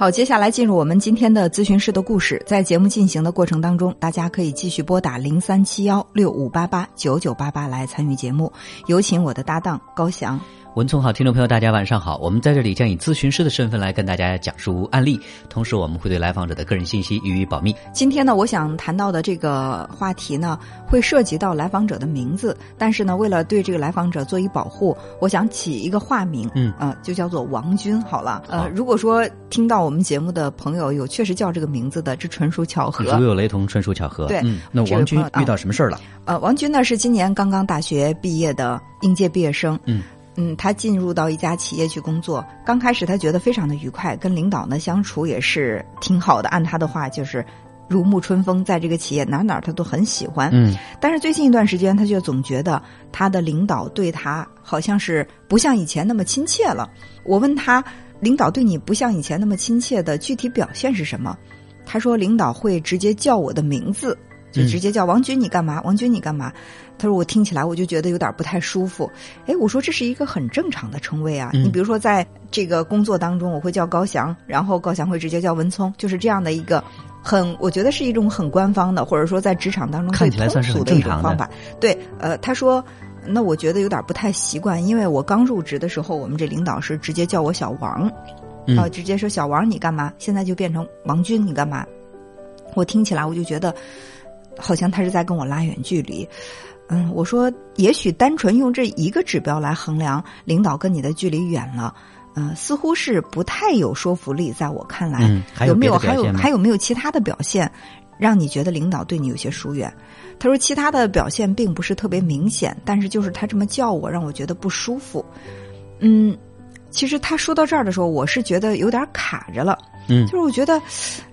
好，接下来进入我们今天的咨询师的故事。在节目进行的过程当中，大家可以继续拨打零三七幺六五八八九九八八来参与节目。有请我的搭档高翔。文聪好，听众朋友，大家晚上好。我们在这里将以咨询师的身份来跟大家讲述案例，同时我们会对来访者的个人信息予以保密。今天呢，我想谈到的这个话题呢，会涉及到来访者的名字，但是呢，为了对这个来访者做一保护，我想起一个化名，嗯呃，就叫做王军。好了，呃，如果说听到我们节目的朋友有确实叫这个名字的，这纯属巧合。如有雷同，纯属巧合。对嗯，那王军遇到什么事儿了？呃，王军呢是今年刚刚大学毕业的应届毕业生。嗯嗯，他进入到一家企业去工作，刚开始他觉得非常的愉快，跟领导呢相处也是挺好的。按他的话就是如沐春风，在这个企业哪哪他都很喜欢。嗯但是最近一段时间，他就总觉得他的领导对他好像是不像以前那么亲切了。我问他，领导对你不像以前那么亲切的具体表现是什么？他说，领导会直接叫我的名字，就嗯直接叫王军你干嘛？王军你干嘛？他说我听起来我就觉得有点不太舒服。哎，我说这是一个很正常的称谓啊。嗯你比如说在这个工作当中，我会叫高翔，然后高翔会直接叫文聪，就是这样的一个很，我觉得是一种很官方的，或者说在职场当中最看起来算是正常的方法。对，呃，他说。那我觉得有点不太习惯，因为我刚入职的时候，我们这领导是直接叫我小王，嗯啊、直接说小王你干嘛？现在就变成王军你干嘛？我听起来我就觉得，好像他是在跟我拉远距离。嗯，我说也许单纯用这一个指标来衡量领导跟你的距离远了，呃，似乎是不太有说服力，在我看来，有没有还有？还有没有其他的表现，让你觉得领导对你有些疏远？他说其他的表现并不是特别明显，但是就是他这么叫我，让我觉得不舒服。嗯，其实他说到这儿的时候，我是觉得有点卡着了，嗯就，是我觉得，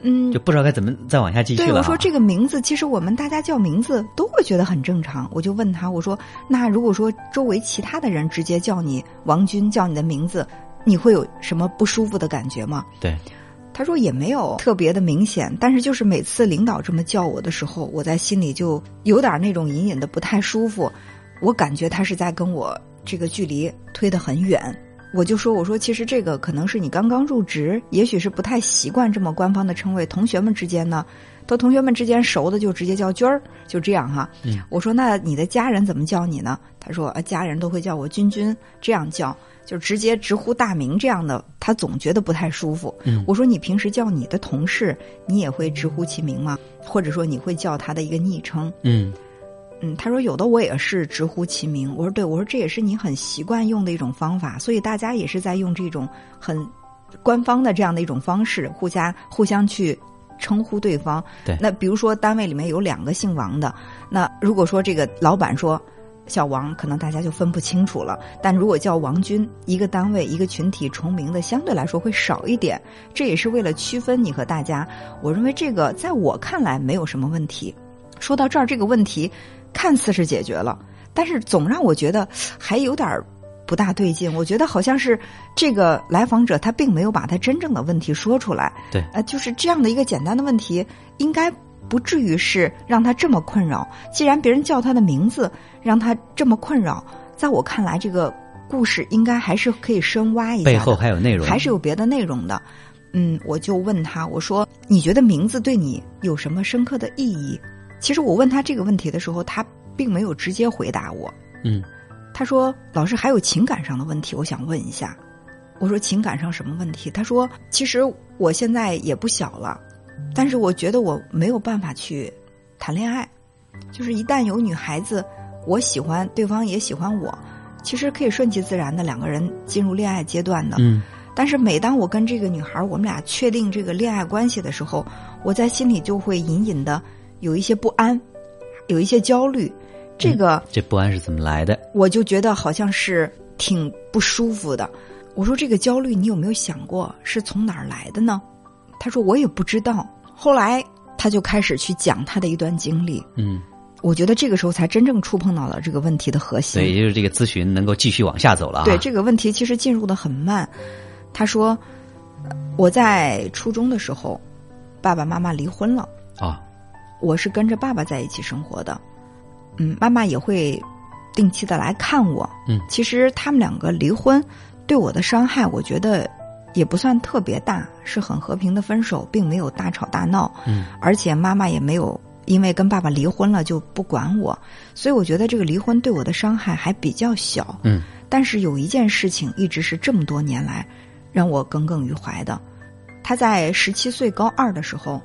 嗯就，不知道该怎么再往下继续了啊。对我说这个名字，其实我们大家叫名字都会觉得很正常。我就问他，我说那如果说周围其他的人直接叫你王军，叫你的名字，你会有什么不舒服的感觉吗？对，他说也没有特别的明显，但是就是每次领导这么叫我的时候，我在心里就有点那种隐隐的不太舒服。我感觉他是在跟我这个距离推得很远。我就说，我说其实这个可能是你刚刚入职，也许是不太习惯这么官方的称谓。同学们之间呢，都同学们之间熟的就直接叫军儿，就这样哈。嗯我说那你的家人怎么叫你呢？他说啊，家人都会叫我君君，这样叫，就直接直呼大名这样的，他总觉得不太舒服。嗯我说你平时叫你的同事，你也会直呼其名吗？或者说你会叫他的一个昵称？嗯嗯，他说有的我也是直呼其名。我说对，我说这也是你很习惯用的一种方法，所以大家也是在用这种很官方的这样的一种方式，互相互相去称呼对方。对那比如说单位里面有两个姓王的，那如果说这个老板说。小王可能大家就分不清楚了，但如果叫王军，一个单位一个群体重名的相对来说会少一点，这也是为了区分你和大家。我认为这个在我看来没有什么问题。说到这儿，这个问题看似是解决了，但是总让我觉得还有点儿不大对劲。我觉得好像是这个来访者他并没有把他真正的问题说出来。对呃，就是这样的一个简单的问题，应该不至于是让他这么困扰。既然别人叫他的名字让他这么困扰，在我看来，这个故事应该还是可以深挖一下的，背后还有内容，还是有别的内容的。嗯，我就问他，我说你觉得名字对你有什么深刻的意义？其实我问他这个问题的时候，他并没有直接回答我。嗯他说：“老师还有情感上的问题，我想问一下。”我说：“情感上什么问题？”他说：“其实我现在也不小了，但是我觉得我没有办法去谈恋爱。就是一旦有女孩子，我喜欢对方也喜欢我，其实可以顺其自然的两个人进入恋爱阶段的。嗯但是每当我跟这个女孩，我们俩确定这个恋爱关系的时候，我在心里就会隐隐的有一些不安，有一些焦虑。这个这不安是怎么来的？我就觉得好像是挺不舒服的。我说这个焦虑，你有没有想过是从哪儿来的呢？他说我也不知道。后来他就开始去讲他的一段经历，嗯，我觉得这个时候才真正触碰到了这个问题的核心。对，也就是这个咨询能够继续往下走了啊。对这个问题其实进入的很慢。他说，呃我在初中的时候，爸爸妈妈离婚了，啊，我是跟着爸爸在一起生活的。嗯，妈妈也会定期的来看我。嗯其实他们两个离婚对我的伤害，我觉得也不算特别大，是很和平的分手，并没有大吵大闹。嗯，而且妈妈也没有因为跟爸爸离婚了就不管我，所以我觉得这个离婚对我的伤害还比较小。嗯，但是有一件事情一直是这么多年来让我耿耿于怀的。他在十七岁高二的时候，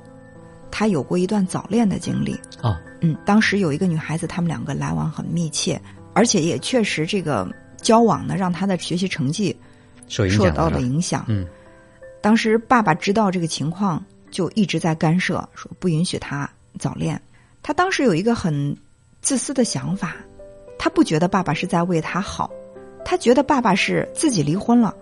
他有过一段早恋的经历。哦，嗯，当时有一个女孩子，他们两个来往很密切，而且也确实这个交往呢，让他的学习成绩受受到了影响。嗯当时爸爸知道这个情况，就一直在干涉，说不允许他早恋。他当时有一个很自私的想法，他不觉得爸爸是在为他好，他觉得爸爸是自己离婚了，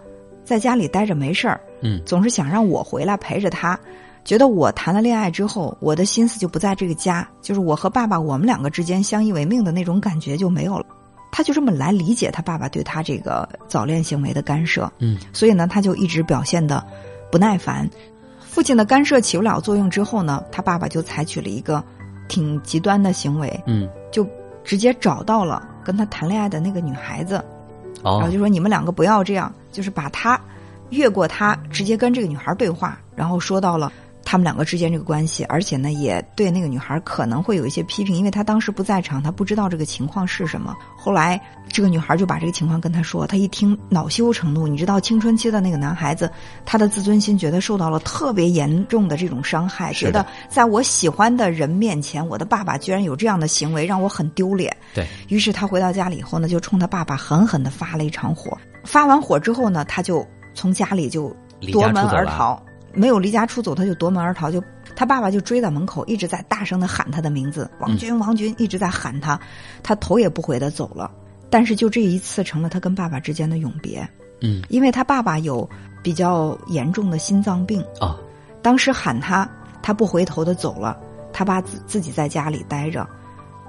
在家里待着没事儿，嗯总是想让我回来陪着他。觉得我谈了恋爱之后，我的心思就不在这个家，就是我和爸爸我们两个之间相依为命的那种感觉就没有了。他就这么来理解他爸爸对他这个早恋行为的干涉。嗯所以呢，他就一直表现的不耐烦。父亲的干涉起不了作用之后呢，他爸爸就采取了一个挺极端的行为，嗯就直接找到了跟他谈恋爱的那个女孩子，然后哦就说你们两个不要这样，就是把他越过他，直接跟这个女孩对话，然后说到了。他们两个之间这个关系，而且呢，也对那个女孩可能会有一些批评，因为她当时不在场，她不知道这个情况是什么。后来，这个女孩就把这个情况跟他说，他一听恼羞成怒。你知道，青春期的那个男孩子，他的自尊心觉得受到了特别严重的这种伤害，觉得在我喜欢的人面前，我的爸爸居然有这样的行为，让我很丢脸。对，于是他回到家里以后呢，就冲他爸爸狠狠的发了一场火。发完火之后呢，他就从家里就夺门而逃，没有离家出走，他就夺门而逃，就他爸爸就追到门口，一直在大声的喊他的名字，王军，王军，一直在喊他，他头也不回的走了。但是就这一次成了他跟爸爸之间的永别，嗯。因为他爸爸有比较严重的心脏病，哦当时喊他，他不回头的走了，他爸自自己在家里待着，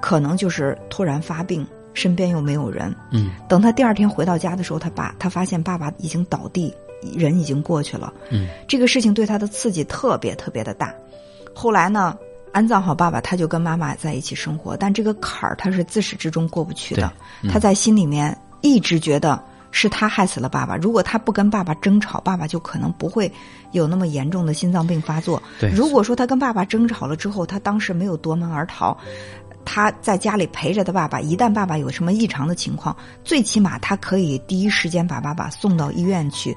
可能就是突然发病，身边又没有人。嗯。等他第二天回到家的时候，他爸他发现爸爸已经倒地，人已经过去了。嗯这个事情对他的刺激特别特别的大。后来呢，安葬好爸爸，他就跟妈妈在一起生活，但这个坎儿他是自始至终过不去的。嗯他在心里面一直觉得是他害死了爸爸。如果他不跟爸爸争吵，爸爸就可能不会有那么严重的心脏病发作。对如果说他跟爸爸争吵了之后，他当时没有夺门而逃。他在家里陪着他爸爸，一旦爸爸有什么异常的情况，最起码他可以第一时间把爸爸送到医院去。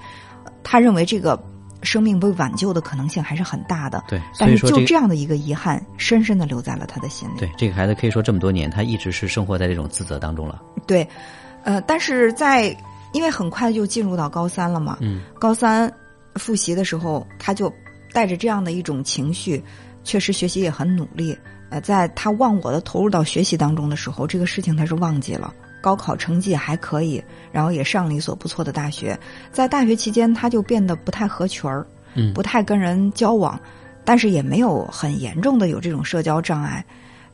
他认为这个生命被挽救的可能性还是很大的。对，所但是就这样的一个遗憾，深深的留在了他的心里。对这个孩子可以说这么多年，他一直是生活在这种自责当中了。对，呃，但是在因为很快就进入到高三了嘛，嗯高三复习的时候，他就带着这样的一种情绪，确实学习也很努力。呃，在他忘我的投入到学习当中的时候，这个事情他是忘记了。高考成绩还可以，然后也上了一所不错的大学。在大学期间，他就变得不太合群儿，嗯不太跟人交往，但是也没有很严重的有这种社交障碍。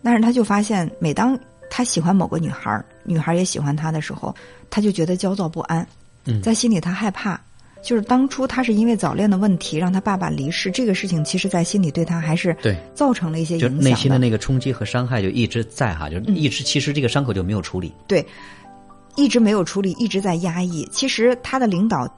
但是他就发现，每当他喜欢某个女孩儿，女孩儿也喜欢他的时候，他就觉得焦躁不安，嗯在心里他害怕。就是当初他是因为早恋的问题让他爸爸离世，这个事情其实在心里对他还是对造成了一些影就响内心的那个冲击和伤害就一直在哈，就一直其实这个伤口就没有处理。对，一直没有处理，一直在压抑。其实他的领导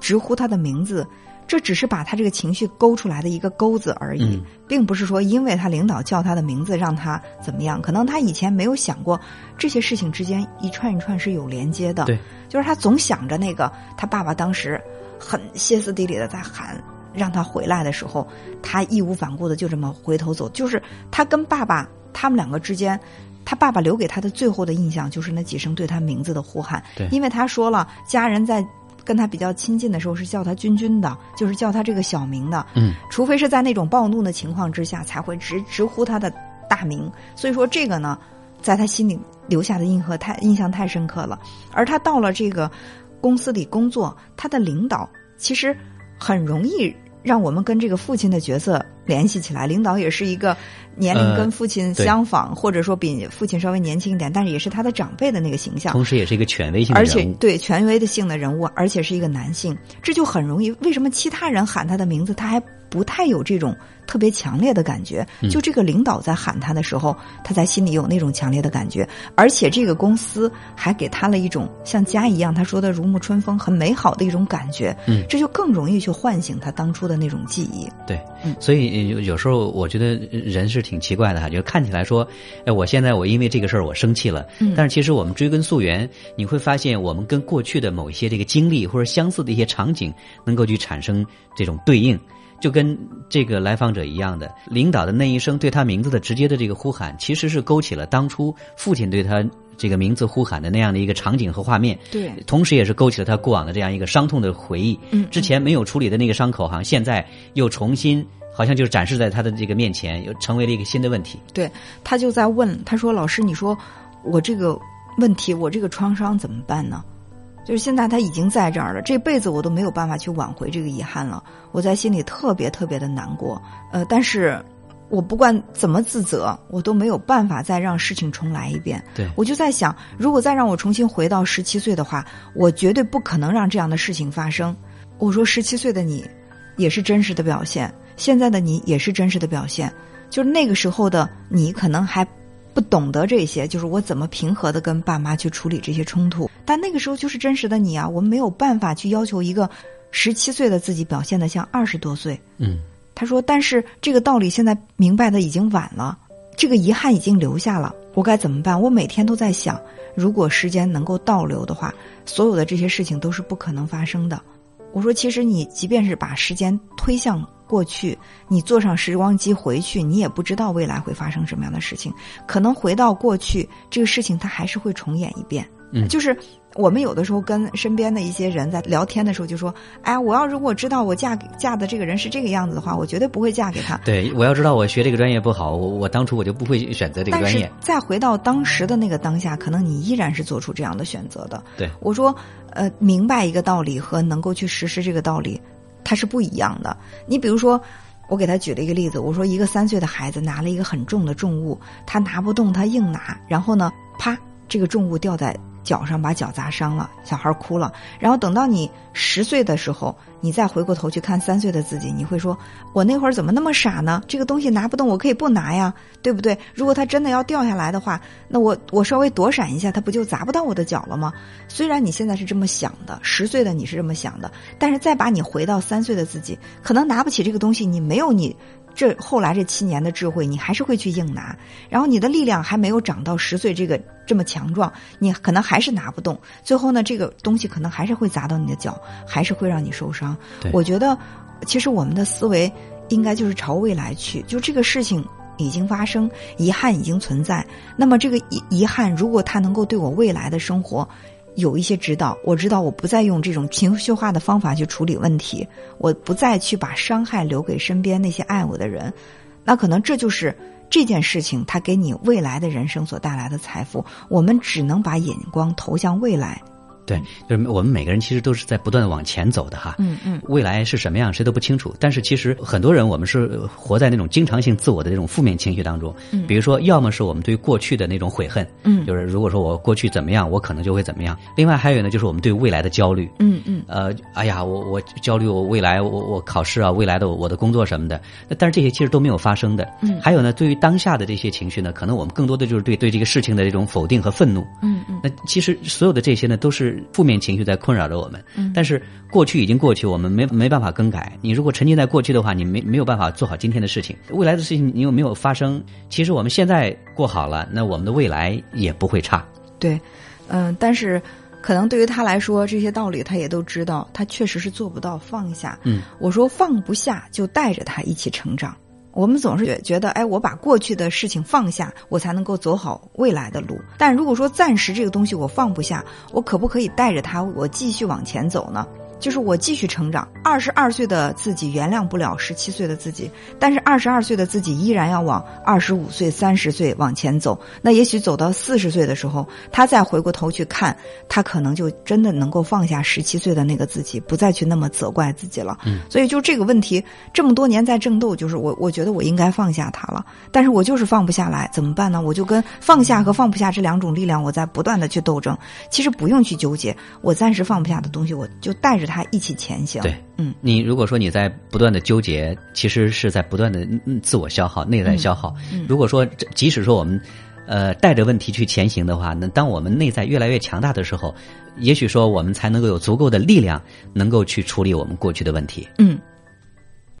直呼他的名字，这只是把他这个情绪勾出来的一个钩子而已，嗯并不是说因为他领导叫他的名字让他怎么样。可能他以前没有想过这些事情之间一串一串是有连接的。对，就是他总想着那个他爸爸当时很歇斯底里的在喊。让他回来的时候，他义无反顾的就这么回头走。就是他跟爸爸他们两个之间，他爸爸留给他的最后的印象就是那几声对他名字的呼喊。对因为他说了，家人在跟他比较亲近的时候是叫他君君的，就是叫他这个小名的。嗯，除非是在那种暴怒的情况之下，才会直直呼他的大名。所以说这个呢，在他心里留下的印和太印象太深刻了。而他到了这个公司里工作，他的领导其实很容易让我们跟这个父亲的角色联系起来。领导也是一个年龄呃跟父亲相仿，或者说比父亲稍微年轻一点，但是也是他的长辈的那个形象。同时也是一个权威性的而人物。且对权威的性的人物，而且是一个男性，这就很容易。为什么其他人喊他的名字，他还不太有这种特别强烈的感觉。就这个领导在喊他的时候，他在心里有那种强烈的感觉，而且这个公司还给他了一种像家一样，他说的如沐春风、很美好的一种感觉。嗯，这就更容易去唤醒他当初的那种记忆。对，所以有有时候我觉得人是挺奇怪的哈，就看起来说，哎，我现在我因为这个事儿我生气了，嗯，但是其实我们追根溯源，你会发现我们跟过去的某一些这个经历或者相似的一些场景，能够去产生这种对应，就跟这个来访者一样的，领导的那一声对他名字的直接的这个呼喊，其实是勾起了当初父亲对他这个名字呼喊的那样的一个场景和画面，对，同时也是勾起了他过往的这样一个伤痛的回忆，嗯，之前没有处理的那个伤口，好像现在又重新，好像就是展示在他的这个面前，又成为了一个新的问题。对他就在问，他说：“老师，你说我这个问题，我这个创伤怎么办呢？”就是现在他已经在这儿了，这辈子我都没有办法去挽回这个遗憾了，我在心里特别特别的难过。呃，但是我不管怎么自责，我都没有办法再让事情重来一遍。对，我就在想，如果再让我重新回到十七岁的话，我绝对不可能让这样的事情发生。我说，十七岁的你也是真实的表现，现在的你也是真实的表现，就是那个时候的你可能还。不懂得这些，就是我怎么平和的跟爸妈去处理这些冲突。但那个时候就是真实的你啊，我们没有办法去要求一个十七岁的自己表现的像二十多岁。嗯，他说，但是这个道理现在明白的已经晚了，这个遗憾已经留下了，我该怎么办？我每天都在想，如果时间能够倒流的话，所有的这些事情都是不可能发生的。我说，其实你即便是把时间推向。过去，你坐上时光机回去，你也不知道未来会发生什么样的事情。可能回到过去，这个事情它还是会重演一遍。嗯，就是我们有的时候跟身边的一些人在聊天的时候，就说：“哎，我要如果知道我嫁给嫁的这个人是这个样子的话，我绝对不会嫁给他。”对，我要知道我学这个专业不好，我我当初我就不会选择这个专业。但是再回到当时的那个当下，可能你依然是做出这样的选择的。对，我说，呃，明白一个道理和能够去实施这个道理。它是不一样的。你比如说，我给他举了一个例子，我说一个三岁的孩子拿了一个很重的重物，他拿不动，他硬拿，然后呢，啪，这个重物掉在。脚上把脚砸伤了，小孩哭了。然后等到你十岁的时候，你再回过头去看三岁的自己，你会说：“我那会儿怎么那么傻呢？这个东西拿不动，我可以不拿呀，对不对？如果它真的要掉下来的话，那我我稍微躲闪一下，它不就砸不到我的脚了吗？”虽然你现在是这么想的，十岁的你是这么想的，但是再把你回到三岁的自己，可能拿不起这个东西，你没有你。这后来这七年的智慧，你还是会去硬拿，然后你的力量还没有长到十岁这个这么强壮，你可能还是拿不动。最后呢，这个东西可能还是会砸到你的脚，还是会让你受伤。我觉得，其实我们的思维应该就是朝未来去，就这个事情已经发生，遗憾已经存在。那么这个遗遗憾，如果它能够对我未来的生活。有一些指导，我知道我不再用这种情绪化的方法去处理问题，我不再去把伤害留给身边那些爱我的人，那可能这就是这件事情它给你未来的人生所带来的财富。我们只能把眼光投向未来。对，就是我们每个人其实都是在不断的往前走的哈。嗯嗯，未来是什么样，谁都不清楚。但是其实很多人，我们是活在那种经常性自我的这种负面情绪当中。嗯，比如说，要么是我们对过去的那种悔恨。嗯，就是如果说我过去怎么样，我可能就会怎么样。另外还有呢，就是我们对未来的焦虑。嗯嗯。呃，哎呀，我我焦虑我未来，我我考试啊，未来的我的工作什么的。但是这些其实都没有发生的。嗯。还有呢，对于当下的这些情绪呢，可能我们更多的就是对对这个事情的这种否定和愤怒。嗯嗯。那其实所有的这些呢，都是负面情绪在。困扰着我们，但是过去已经过去，我们没没办法更改。你如果沉浸在过去的话，你没没有办法做好今天的事情。未来的事情你又没有发生？其实我们现在过好了，那我们的未来也不会差。对，嗯，但是可能对于他来说，这些道理他也都知道，他确实是做不到放下。嗯，我说放不下，就带着他一起成长。我们总是觉觉得，哎，我把过去的事情放下，我才能够走好未来的路。但如果说暂时这个东西我放不下，我可不可以带着它，我继续往前走呢？就是我继续成长，二十二岁的自己原谅不了十七岁的自己，但是二十二岁的自己依然要往二十五岁、三十岁往前走。那也许走到四十岁的时候，他再回过头去看，他可能就真的能够放下十七岁的那个自己，不再去那么责怪自己了。嗯，所以就这个问题，这么多年在争斗，就是我我觉得我应该放下他了，但是我就是放不下来，怎么办呢？我就跟放下和放不下这两种力量，我在不断的去斗争。其实不用去纠结，我暂时放不下的东西，我就带着。他一起前行。对，嗯，你如果说你在不断的纠结，其实是在不断的嗯自我消耗、内在消耗。嗯如果说这即使说我们呃带着问题去前行的话，那当我们内在越来越强大的时候，也许说我们才能够有足够的力量，能够去处理我们过去的问题。嗯，